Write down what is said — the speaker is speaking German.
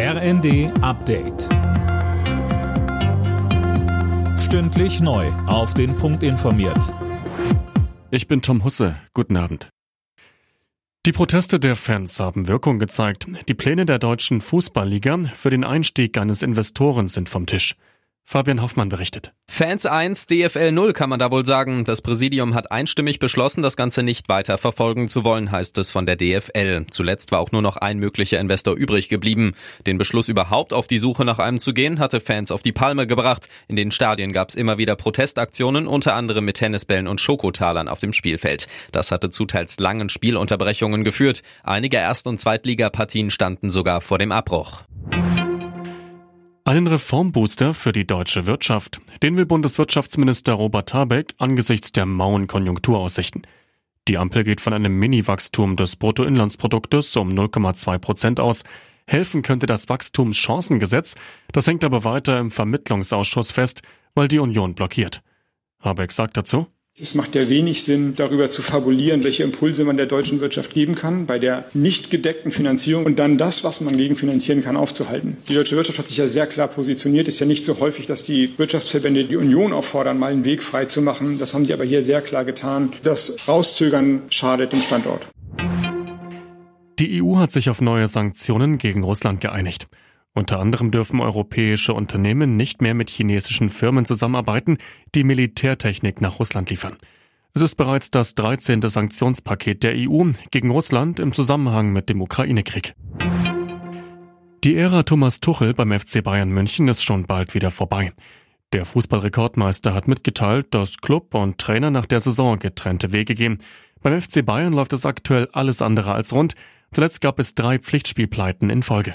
RND Update. Stündlich neu. Auf den Punkt informiert. Ich bin Tom Husse. Guten Abend. Die Proteste der Fans haben Wirkung gezeigt. Die Pläne der deutschen Fußballliga für den Einstieg eines Investoren sind vom Tisch. Fabian Hoffmann berichtet. Fans 1, DFL 0 kann man da wohl sagen. Das Präsidium hat einstimmig beschlossen, das Ganze nicht weiter verfolgen zu wollen, heißt es von der DFL. Zuletzt war auch nur noch ein möglicher Investor übrig geblieben. Den Beschluss überhaupt auf die Suche nach einem zu gehen, hatte Fans auf die Palme gebracht. In den Stadien gab es immer wieder Protestaktionen, unter anderem mit Tennisbällen und Schokotalern auf dem Spielfeld. Das hatte zu teils langen Spielunterbrechungen geführt. Einige Erst- und Zweitligapartien standen sogar vor dem Abbruch. Einen Reformbooster für die deutsche Wirtschaft. Den will Bundeswirtschaftsminister Robert Habeck angesichts der mauen Konjunkturaussichten. Die Ampel geht von einem Mini-Wachstum des Bruttoinlandsproduktes um 0,2 Prozent aus. Helfen könnte das Wachstumschancengesetz. Das hängt aber weiter im Vermittlungsausschuss fest, weil die Union blockiert. Habeck sagt dazu, es macht ja wenig Sinn, darüber zu fabulieren, welche Impulse man der deutschen Wirtschaft geben kann, bei der nicht gedeckten Finanzierung und dann das, was man gegenfinanzieren kann, aufzuhalten. Die deutsche Wirtschaft hat sich ja sehr klar positioniert. Ist ja nicht so häufig, dass die Wirtschaftsverbände die Union auffordern, mal einen Weg frei zu machen. Das haben sie aber hier sehr klar getan. Das Rauszögern schadet dem Standort. Die EU hat sich auf neue Sanktionen gegen Russland geeinigt. Unter anderem dürfen europäische Unternehmen nicht mehr mit chinesischen Firmen zusammenarbeiten, die Militärtechnik nach Russland liefern. Es ist bereits das 13. Sanktionspaket der EU gegen Russland im Zusammenhang mit dem Ukraine-Krieg. Die Ära Thomas Tuchel beim FC Bayern München ist schon bald wieder vorbei. Der Fußballrekordmeister hat mitgeteilt, dass Club und Trainer nach der Saison getrennte Wege gehen. Beim FC Bayern läuft es aktuell alles andere als rund. Zuletzt gab es drei Pflichtspielpleiten in Folge.